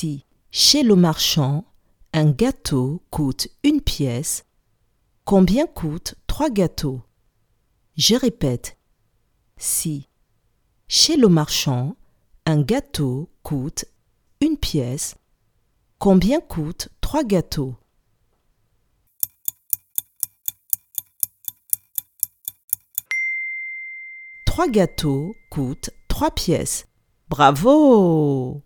Si, chez le marchand, un gâteau coûte une pièce, combien coûtent trois gâteaux? Je répète. Si, chez le marchand, un gâteau coûte une pièce, combien coûtent trois gâteaux? Trois gâteaux coûtent trois pièces. Bravo!